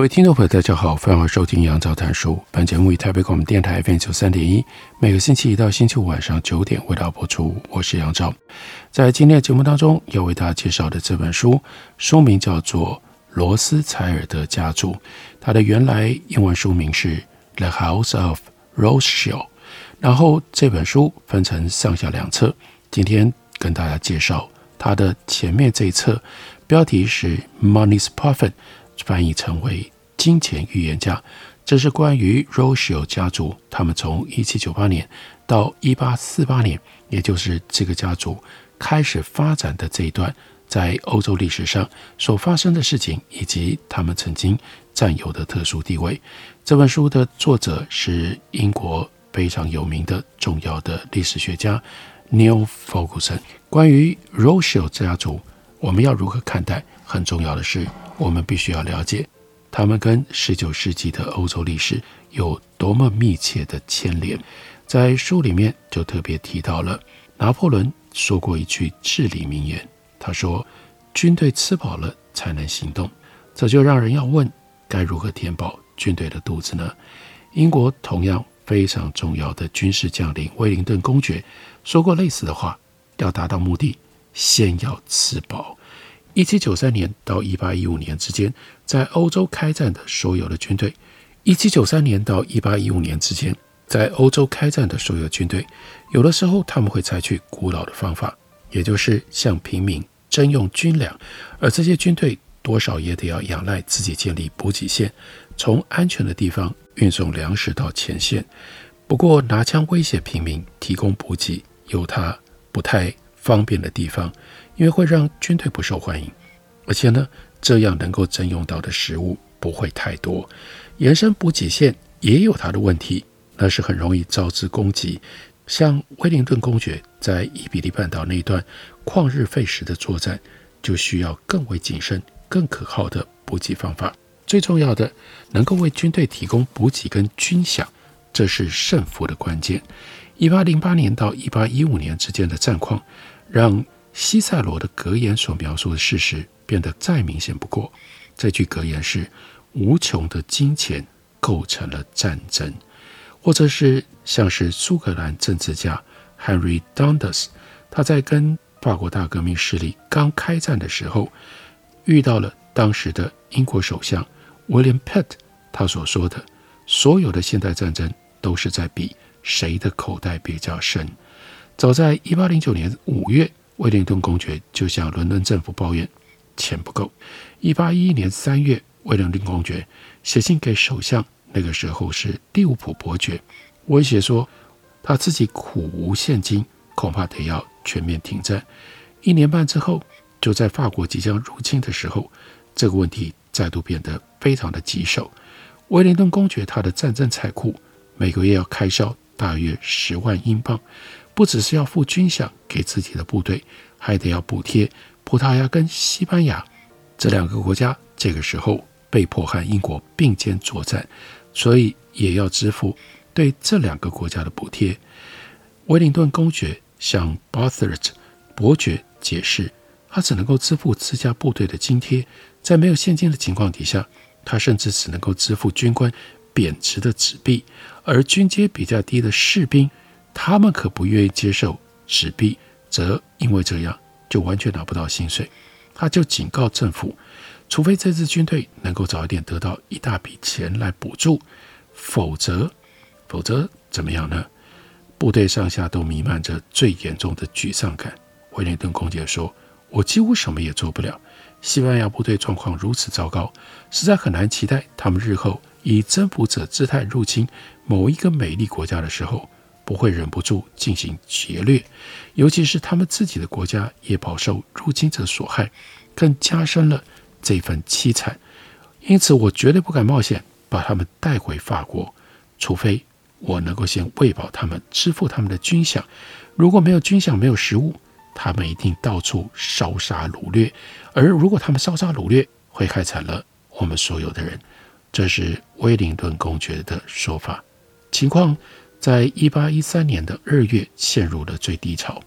各位听众朋友，大家好，欢迎收听杨照谈书。本节目以台北广播电台 FM 九三点一，每个星期一到星期五晚上九点为大家播出。我是杨照，在今天的节目当中要为大家介绍的这本书，书名叫做《罗斯柴尔德家族》，它的原来英文书名是《The House of Rothschild》。然后这本书分成上下两册，今天跟大家介绍它的前面这一册，标题是《Money's Profit》。翻译成为“金钱预言家”，这是关于 r o s h i l 家族，他们从一七九八年到一八四八年，也就是这个家族开始发展的这一段，在欧洲历史上所发生的事情，以及他们曾经占有的特殊地位。这本书的作者是英国非常有名的重要的历史学家 Neil Ferguson。关于 r o s h i l 家族，我们要如何看待？很重要的是。我们必须要了解，他们跟十九世纪的欧洲历史有多么密切的牵连。在书里面就特别提到了拿破仑说过一句至理名言，他说：“军队吃饱了才能行动。”这就让人要问，该如何填饱军队的肚子呢？英国同样非常重要的军事将领威灵顿公爵说过类似的话：“要达到目的，先要吃饱。”一七九三年到一八一五年之间，在欧洲开战的所有的军队；一七九三年到一八一五年之间，在欧洲开战的所有军队，有的时候他们会采取古老的方法，也就是向平民征用军粮，而这些军队多少也得要仰赖自己建立补给线，从安全的地方运送粮食到前线。不过，拿枪威胁平民提供补给，有它不太方便的地方。因为会让军队不受欢迎，而且呢，这样能够征用到的食物不会太多。延伸补给线也有它的问题，那是很容易招致攻击。像威灵顿公爵在伊比利半岛那一段旷日费时的作战，就需要更为谨慎、更可靠的补给方法。最重要的，能够为军队提供补给跟军饷，这是胜负的关键。一八零八年到一八一五年之间的战况，让西塞罗的格言所描述的事实变得再明显不过。这句格言是：“无穷的金钱构成了战争。”或者是像是苏格兰政治家 Henry Dundas，他在跟法国大革命势力刚开战的时候，遇到了当时的英国首相 William Pitt，他所说的：“所有的现代战争都是在比谁的口袋比较深。”早在一八零九年五月。威灵顿公爵就向伦敦政府抱怨钱不够。一八一一年三月，威灵顿公爵写信给首相，那个时候是利物浦伯爵，威胁说他自己苦无现金，恐怕得要全面停战。一年半之后，就在法国即将入侵的时候，这个问题再度变得非常的棘手。威灵顿公爵他的战争财库每个月要开销大约十万英镑。不只是要付军饷给自己的部队，还得要补贴葡萄牙跟西班牙这两个国家。这个时候被迫和英国并肩作战，所以也要支付对这两个国家的补贴。威灵顿公爵向 b a t h e r t 伯爵解释，他只能够支付自家部队的津贴，在没有现金的情况底下，他甚至只能够支付军官贬值的纸币，而军阶比较低的士兵。他们可不愿意接受纸币，则因为这样就完全拿不到薪水。他就警告政府，除非这支军队能够早一点得到一大笔钱来补助，否则，否则怎么样呢？部队上下都弥漫着最严重的沮丧感。威廉顿公爵说：“我几乎什么也做不了。西班牙部队状况如此糟糕，实在很难期待他们日后以征服者姿态入侵某一个美丽国家的时候。”不会忍不住进行劫掠，尤其是他们自己的国家也饱受入侵者所害，更加深了这份凄惨。因此，我绝对不敢冒险把他们带回法国，除非我能够先喂饱他们，支付他们的军饷。如果没有军饷，没有食物，他们一定到处烧杀掳掠。而如果他们烧杀掳掠，会害惨了我们所有的人。这是威灵顿公爵的说法。情况在一八一三年的二月陷入了最低潮。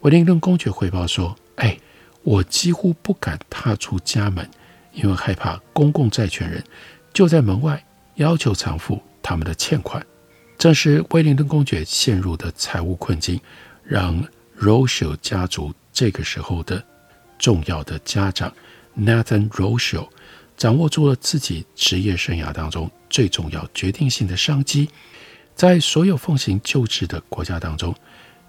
威灵顿公爵汇报说：“哎，我几乎不敢踏出家门。”因为害怕公共债权人就在门外要求偿付他们的欠款，正是威灵顿公爵陷入的财务困境，让 Rothschild 家族这个时候的重要的家长 Nathan Rochelle 掌握住了自己职业生涯当中最重要、决定性的商机。在所有奉行旧制的国家当中，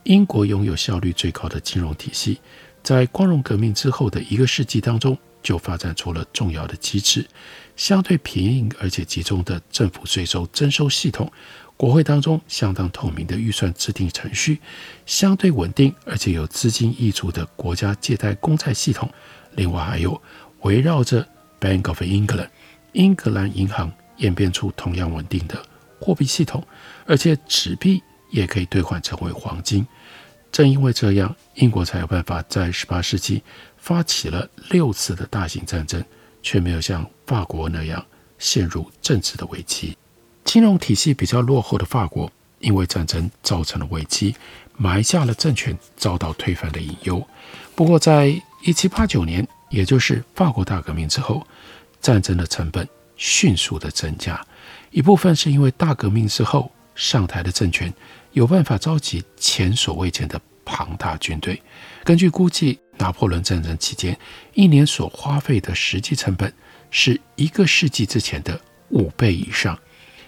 英国拥有效率最高的金融体系，在光荣革命之后的一个世纪当中。就发展出了重要的机制，相对平易而且集中的政府税收征收系统，国会当中相当透明的预算制定程序，相对稳定而且有资金溢出的国家借贷公债系统，另外还有围绕着 Bank of England 英格兰银行演变出同样稳定的货币系统，而且纸币也可以兑换成为黄金。正因为这样，英国才有办法在十八世纪。发起了六次的大型战争，却没有像法国那样陷入政治的危机。金融体系比较落后的法国，因为战争造成了危机，埋下了政权遭到推翻的隐忧。不过，在一七八九年，也就是法国大革命之后，战争的成本迅速的增加。一部分是因为大革命之后上台的政权有办法召集前所未见的庞大军队。根据估计，拿破仑战争期间一年所花费的实际成本是一个世纪之前的五倍以上。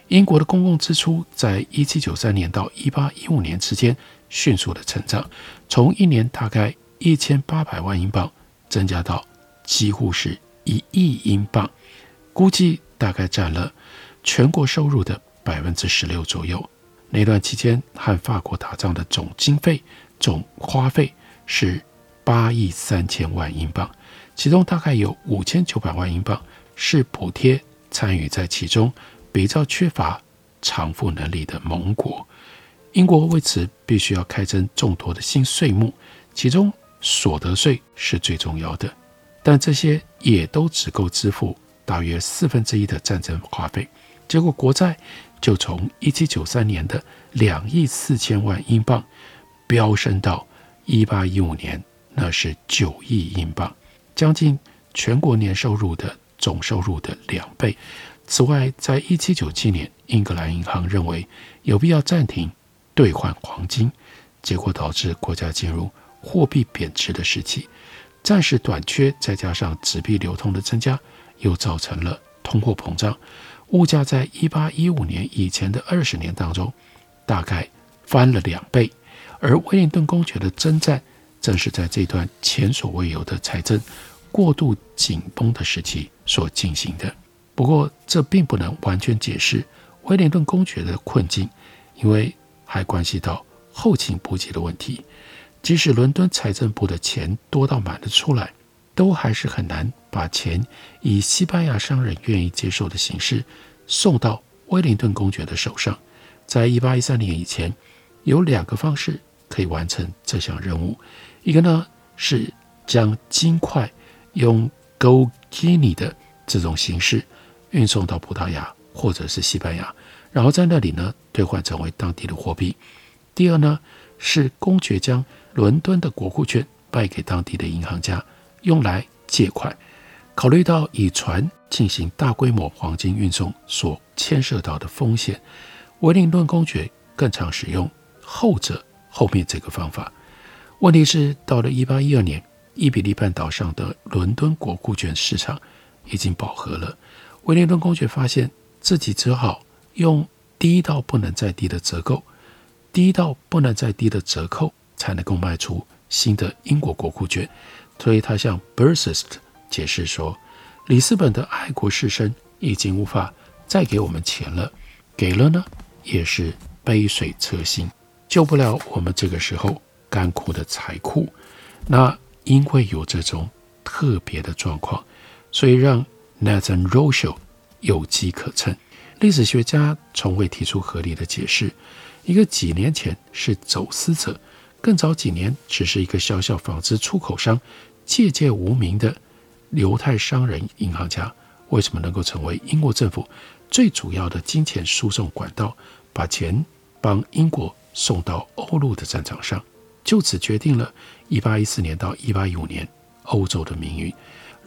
英国的公共支出在一七九三年到一八一五年之间迅速的成长，从一年大概一千八百万英镑增加到几乎是一亿英镑，估计大概占了全国收入的百分之十六左右。那段期间和法国打仗的总经费总花费。是八亿三千万英镑，其中大概有五千九百万英镑是补贴参与在其中比较缺乏偿付能力的盟国。英国为此必须要开征众多的新税目，其中所得税是最重要的，但这些也都只够支付大约四分之一的战争花费。结果国债就从一七九三年的两亿四千万英镑飙升到。一八一五年，那是九亿英镑，将近全国年收入的总收入的两倍。此外，在一七九七年，英格兰银行认为有必要暂停兑换黄金，结果导致国家进入货币贬值的时期，暂时短缺，再加上纸币流通的增加，又造成了通货膨胀。物价在一八一五年以前的二十年当中，大概翻了两倍。而威灵顿公爵的征战，正是在这段前所未有的财政过度紧绷的时期所进行的。不过，这并不能完全解释威灵顿公爵的困境，因为还关系到后勤补给的问题。即使伦敦财政部的钱多到满了出来，都还是很难把钱以西班牙商人愿意接受的形式送到威灵顿公爵的手上。在一八一三年以前，有两个方式。可以完成这项任务。一个呢是将金块用 gold guinea 的这种形式运送到葡萄牙或者是西班牙，然后在那里呢兑换成为当地的货币。第二呢是公爵将伦敦的国库券卖给当地的银行家用来借款。考虑到以船进行大规模黄金运送所牵涉到的风险，威灵顿公爵更常使用后者。后面这个方法，问题是到了一八一二年，伊比利半岛上的伦敦国库券市场已经饱和了。威灵顿公爵发现自己只好用低到不能再低的折扣，低到不能再低的折扣才能够卖出新的英国国库券。所以他向 Bursest 解释说，里斯本的爱国士绅已经无法再给我们钱了，给了呢也是杯水车薪。救不了我们这个时候干枯的财库。那因为有这种特别的状况，所以让 Nathan Roschel 有机可乘。历史学家从未提出合理的解释：一个几年前是走私者，更早几年只是一个小小纺织出口商、籍籍无名的犹太商人银行家，为什么能够成为英国政府最主要的金钱输送管道，把钱帮英国送到欧陆的战场上，就此决定了1814年到1815年欧洲的命运。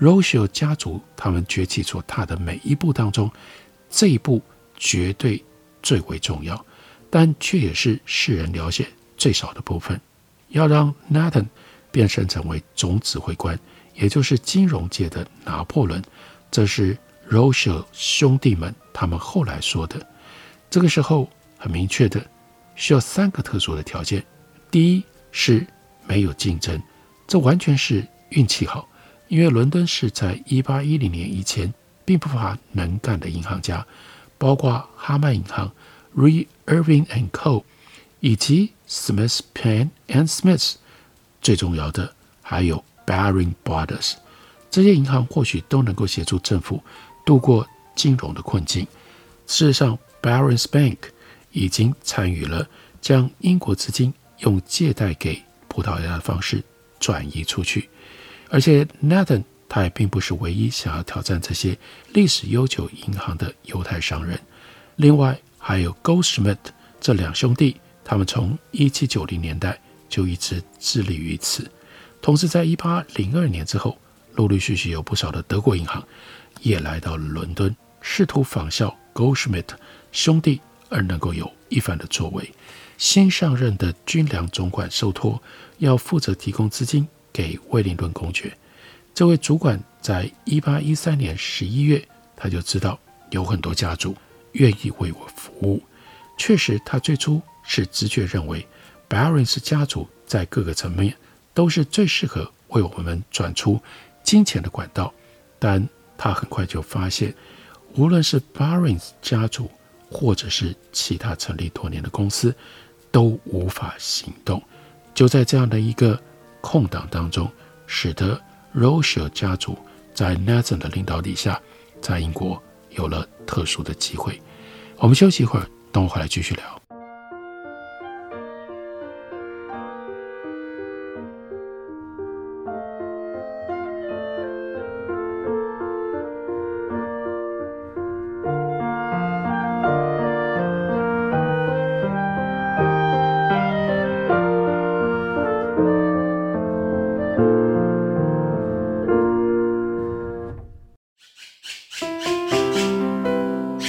Rochelle 家族他们崛起所踏的每一步当中，这一步绝对最为重要，但却也是世人了解最少的部分。要让 Nathan 变身成为总指挥官，也就是金融界的拿破仑，这是 Rothschild 兄弟们他们后来说的。这个时候很明确的需要三个特殊的条件：第一是没有竞争，这完全是运气好，因为伦敦是在1810年以前。并不乏能干的银行家，包括哈曼银行、Re Irving and Co. 以及 Smith Penn and Smith。最重要的还有 Baring Brothers。这些银行或许都能够协助政府度过金融的困境。事实上，Barings Bank 已经参与了将英国资金用借贷给葡萄牙的方式转移出去，而且 Nathan。他也并不是唯一想要挑战这些历史悠久银行的犹太商人，另外还有 Goldschmidt 这两兄弟，他们从1790年代就一直致力于此。同时，在1802年之后，陆陆续续有不少的德国银行也来到了伦敦，试图仿效 Goldschmidt 兄弟而能够有一番的作为。新上任的军粮总管受托要负责提供资金给威灵顿公爵。这位主管在一八一三年十一月，他就知道有很多家族愿意为我服务。确实，他最初是直觉认为 Barings 家族在各个层面都是最适合为我们转出金钱的管道。但他很快就发现，无论是 Barings 家族，或者是其他成立多年的公司，都无法行动。就在这样的一个空档当中，使得 Rothschild 家族在 Nathan 的领导底下，在英国有了特殊的机会。我们休息一会儿，等我回来继续聊。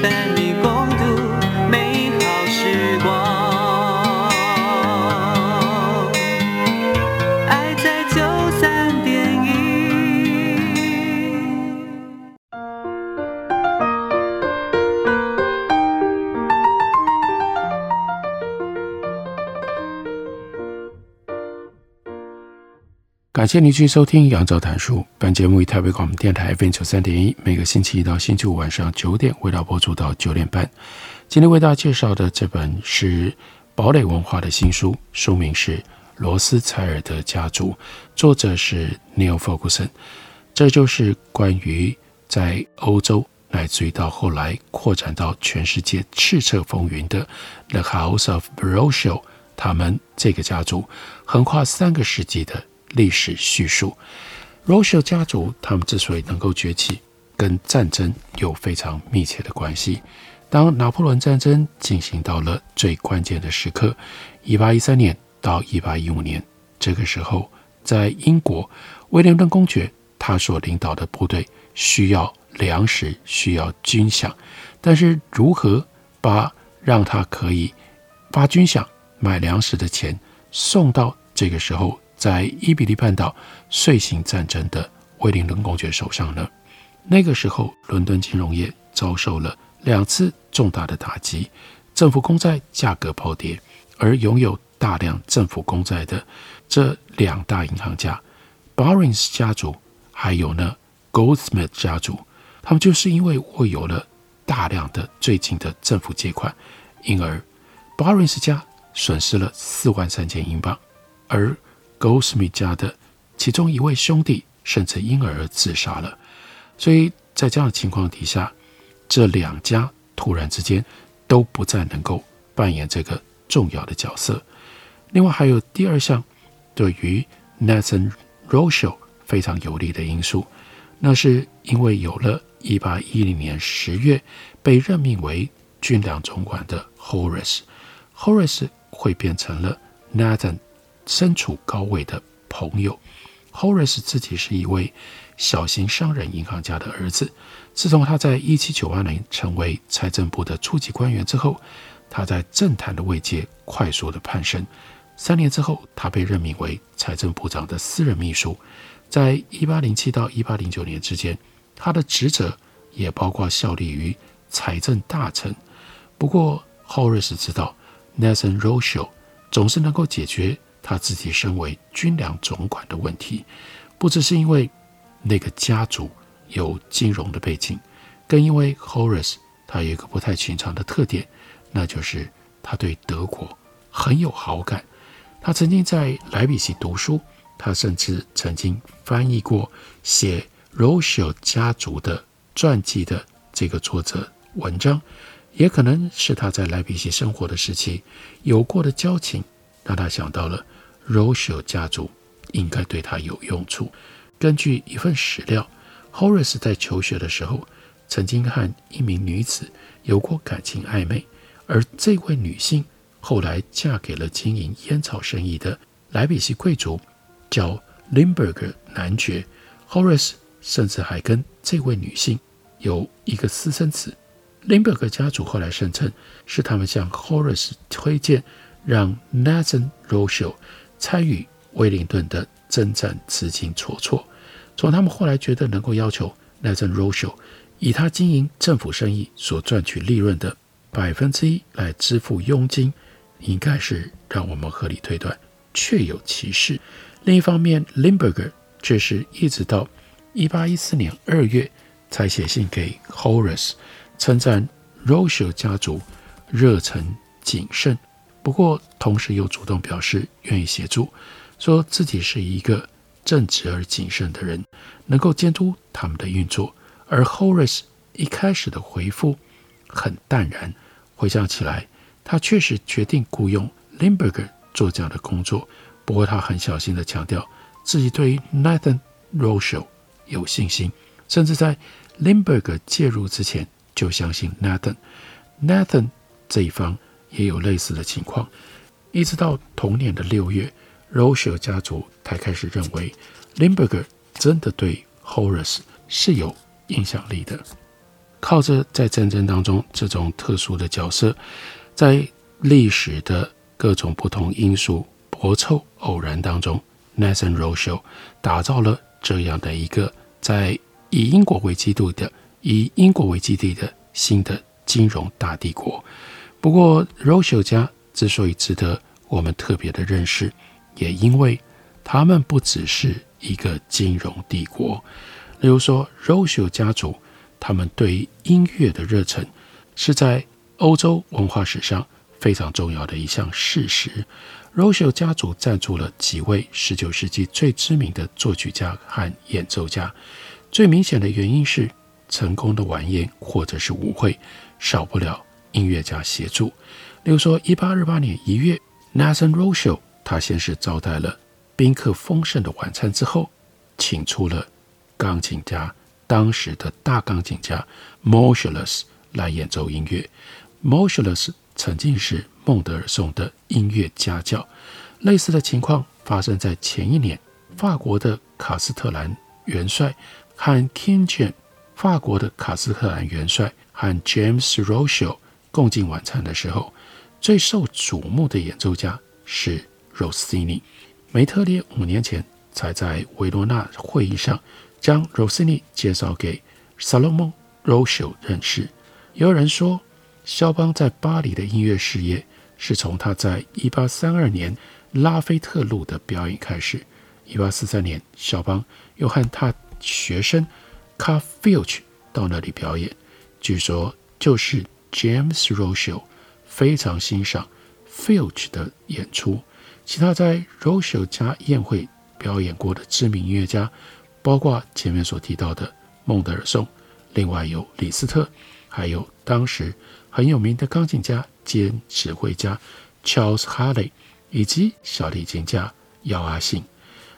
感谢您继续收听《杨照谈书》。本节目以台北广播电台 FM 九三点一，每个星期一到星期五晚上九点，为大家播出到九点半。今天为大家介绍的这本是堡垒文化的新书，书名是《罗斯柴尔德家族》，作者是 Neil Ferguson。这就是关于在欧洲，乃至于到后来扩展到全世界叱咤风云的 The House of Rothschild，他们这个家族横跨三个世纪的。历史叙述 rosha 家族他们之所以能够崛起，跟战争有非常密切的关系。当拿破仑战争进行到了最关键的时刻，一八一三年到一八一五年，这个时候，在英国威廉顿公爵他所领导的部队需要粮食，需要军饷，但是如何把让他可以发军饷、买粮食的钱送到这个时候在伊比利半岛遂行战争的威灵顿公爵手上呢？那个时候，伦敦金融业遭受了两次重大的打击，政府公债价格暴跌，而拥有大量政府公债的这两大银行家，Barrings 家族，还有呢 Goldsmith 家族，他们就是因为握有了大量的最近的政府借款，因而 Barings 家损失了四万三千英镑，而 gosmith 家的其中一位兄弟甚至因而自杀了。所以在这样的情况底下，这两家突然之间都不再能够扮演这个重要的角色。另外还有第二项对于 Nathan r o s h e l 非常有利的因素，那是因为有了1810年十月被任命为军粮总管的 Horace，Horace 会变成了 Nathan 身处高位的朋友。Horace 自己是一位小型商人银行家的儿子。自从他在一七九二年成为财政部的初级官员之后，他在政坛的位阶快速的攀升。三年之后，他被任命为财政部长的私人秘书。在一八零七到一八零九年之间，他的职责也包括效力于财政大臣。不过，Horace 知道 Nathan Rothschild 总是能够解决。他自己身为军粮总管的问题，不只是因为那个家族有金融的背景，更因为 Horace 他有一个不太寻常的特点，那就是他对德国很有好感。他曾经在莱比锡读书，他甚至曾经翻译过写 r o s h e l 家族的传记的这个作者文章，也可能是他在莱比锡生活的时期有过的交情，让他想到了。Rothschild 家族应该对他有用处。根据一份史料，Horace 在求学的时候曾经和一名女子有过感情暧昧，而这位女性后来嫁给了经营烟草生意的莱比锡贵族，叫 Limburger 男爵。Horace 甚至还跟这位女性有一个私生子。Limburger 家族后来声称是他们向 Horace 推荐，让 Nathan Rothschild 参与威灵顿的征战资金筹措，从他们后来觉得能够要求 Nathan Rothschild 以他经营政府生意所赚取利润的百分之一来支付佣金，应该是让我们合理推断确有其事。另一方面，Limburger 却是一直到一八一四年二月才写信给 Horace，称赞 Roshio 家族热忱谨慎。不过，同时又主动表示愿意协助，说自己是一个正直而谨慎的人，能够监督他们的运作。而 Horace 一开始的回复很淡然，回想起来，他确实决定雇佣 Limburger 做这样的工作。不过，他很小心地强调自己对于 Nathan Rothschild 有信心，甚至在 Limburger 介入之前就相信 Nathan。Nathan 这一方。也有类似的情况，一直到同年的六月，Rothschild 家族才开始认为 Limburger 真的对 Horace 是有影响力的。靠着在战争当中这种特殊的角色，在历史的各种不同因素搏凑偶然当中，Nathan Rothschild 打造了这样的一个在以英国为基地的、以英国为基地的新的金融大帝国。不过，Rose 家之所以值得我们特别的认识，也因为他们不只是一个金融帝国。例如说，Rose 家族他们对音乐的热忱，是在欧洲文化史上非常重要的一项事实。，Roshio 家族赞助了几位19世纪最知名的作曲家和演奏家。最明显的原因是，成功的晚宴或者是舞会少不了。音乐家协助，例如说，一八二八年一月，Nathan r o s h e l 他先是招待了宾客丰盛的晚餐之后，请出了钢琴家，当时的大钢琴家 Moscheles 来演奏音乐。Moscheles 曾经是孟德尔颂的音乐家教。类似的情况发生在前一年，法国的卡斯特兰元帅和 King James，法国的卡斯特兰元帅和 James Rochelle 共进晚餐的时候，最受瞩目的演奏家是 Rossini。梅特列五年前才在维罗纳会议上将 Rossini 介绍给 Salomon Rochelle 认识。也有人说，肖邦在巴黎的音乐事业是从他在1832年。拉菲特路的表演开始。一八四三年，肖邦又和他学生 Carfioch 到那里表演。据说就是 James Rochelle 非常欣赏 Filch 的演出。其他在 Rochelle 家宴会表演过的知名音乐家，包括前面所提到的孟德尔颂，另外有李斯特，还有当时很有名的钢琴家兼指挥家 Charles Harley。以及小提琴家姚阿信。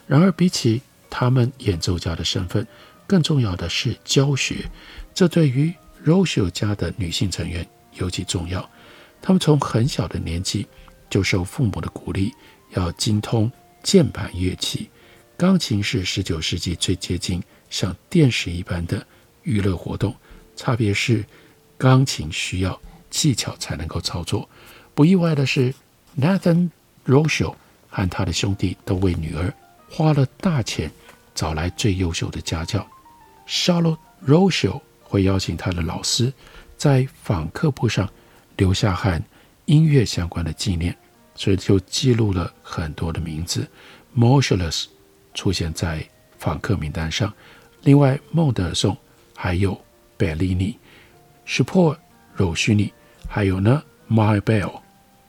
然而，比起他们演奏家的身份，更重要的是教学。这对于 Rochelle 家的女性成员尤其重要。他们从很小的年纪就受父母的鼓励，要精通键盘乐器。钢琴是19世纪最接近像电视一般的娱乐活动，差别是钢琴需要技巧才能够操作。不意外的是，Nathan。Rochelle 和他的兄弟都为女儿花了大钱找来最优秀的家教。Charlotte Rochelle 会邀请他的老师在访客簿上留下和音乐相关的纪念，所以就记录了很多的名字。Moscheles 出现在访客名单上，另外孟德尔颂还有贝利尼、Chopin、Rossini，还有呢 My Bell。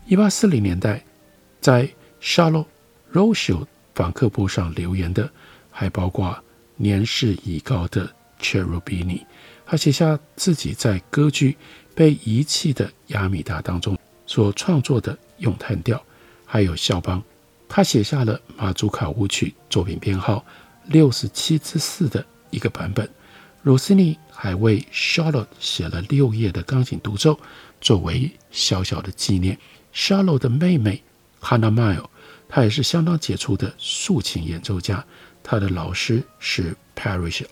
一八四零年代。在 Charlotte Roschel 访客簿上留言的，还包括年事已高的 Cherubini。他写下自己在歌剧被遗弃的亚米达当中所创作的咏叹调，还有肖邦，他写下了马祖卡舞曲作品编号六十七之四的一个版本。Rossini 还为 Charlotte 写了六页的钢琴独奏，作为小小的纪念。Charlotte 的妹妹。Hannah Mile，他也是相当杰出的竖琴演奏家。他的老师是 Parrish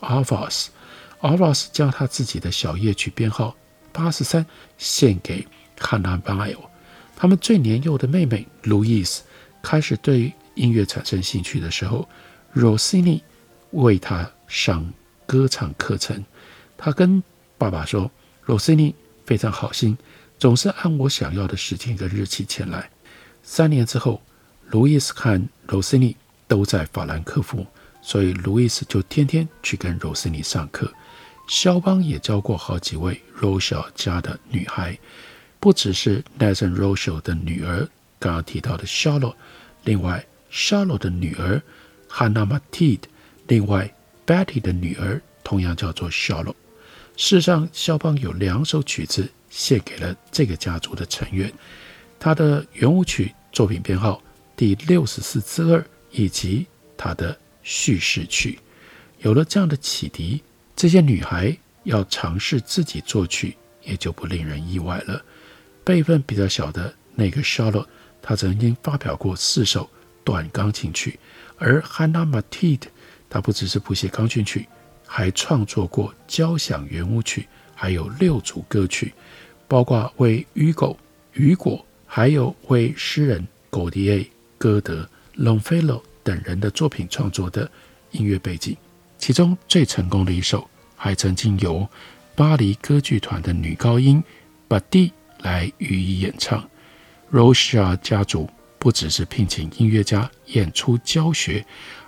，Arras 将他自己的小夜曲编号八十三献给 Hannah Weil。他们最年幼的妹妹 Louise 开始对音乐产生兴趣的时候，Rossini 为她上歌唱课程。他跟爸爸说：“Rossini 非常好心，总是按我想要的时间跟日期前来。”三年之后，路易斯和 Rosini 都在法兰克福，所以路易斯就天天去跟罗斯尼上课。肖邦也教过好几位 Rochal 家的女孩，不只是 Nathan Rochal 的女儿，刚刚提到的 Charlotte，另外 Charlotte 的女儿 Hannah Matied，另外 Betty 的女儿同样叫做 Charlotte。事实上，肖邦有两首曲子献给了这个家族的成员，他的圆舞曲。作品编号第六十四之二，以及他的叙事曲，有了这样的启迪，这些女孩要尝试自己作曲，也就不令人意外了。辈分比较小的那个 Charlotte，她曾经发表过四首短钢琴曲，而 Hannah Matilde，她不只是谱写钢琴曲，还创作过交响圆舞曲，还有六组歌曲，包括为雨狗、雨果。还有为诗人狗迪埃、歌德、Longfellow 等人的作品创作的音乐背景，其中最成功的一首，还曾经由巴黎歌剧团的女高音巴蒂来予以演唱。罗西亚家族不只是聘请音乐家演出教学，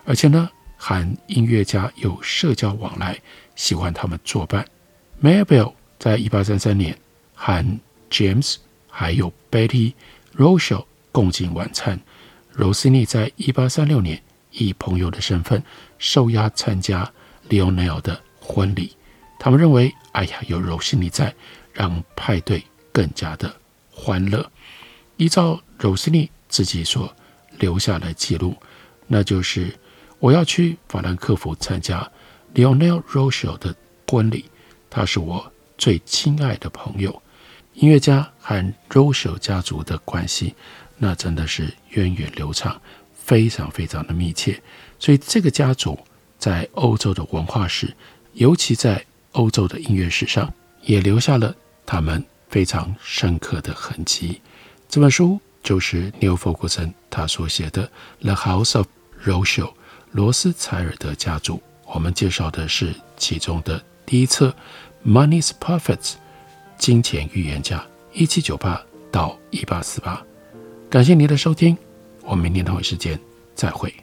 而且呢，含音乐家有社交往来，喜欢他们作伴。Mabel 在一八三三年和 James。还有 Betty Rocha 共进晚餐。，Rosini 在一八三六年以朋友的身份受邀参加 Lionel 的婚礼。他们认为，哎呀，有 Rossini 在，让派对更加的欢乐。依照 Rossini 自己所留下的记录，那就是我要去法兰克福参加 Lionel Rochel 的婚礼，他是我最亲爱的朋友。音乐家和 Rochel 家族的关系，那真的是源远流长，非常非常的密切。所以这个家族在欧洲的文化史，尤其在欧洲的音乐史上，也留下了他们非常深刻的痕迹。这本书就是尼尔·弗格森他所写的《The House of Rothschild》罗斯柴尔德家族。我们介绍的是其中的第一册《Money's Prophets》金钱预言家，一七九八到一八四八。感谢您的收听，我们明天同一时间再会。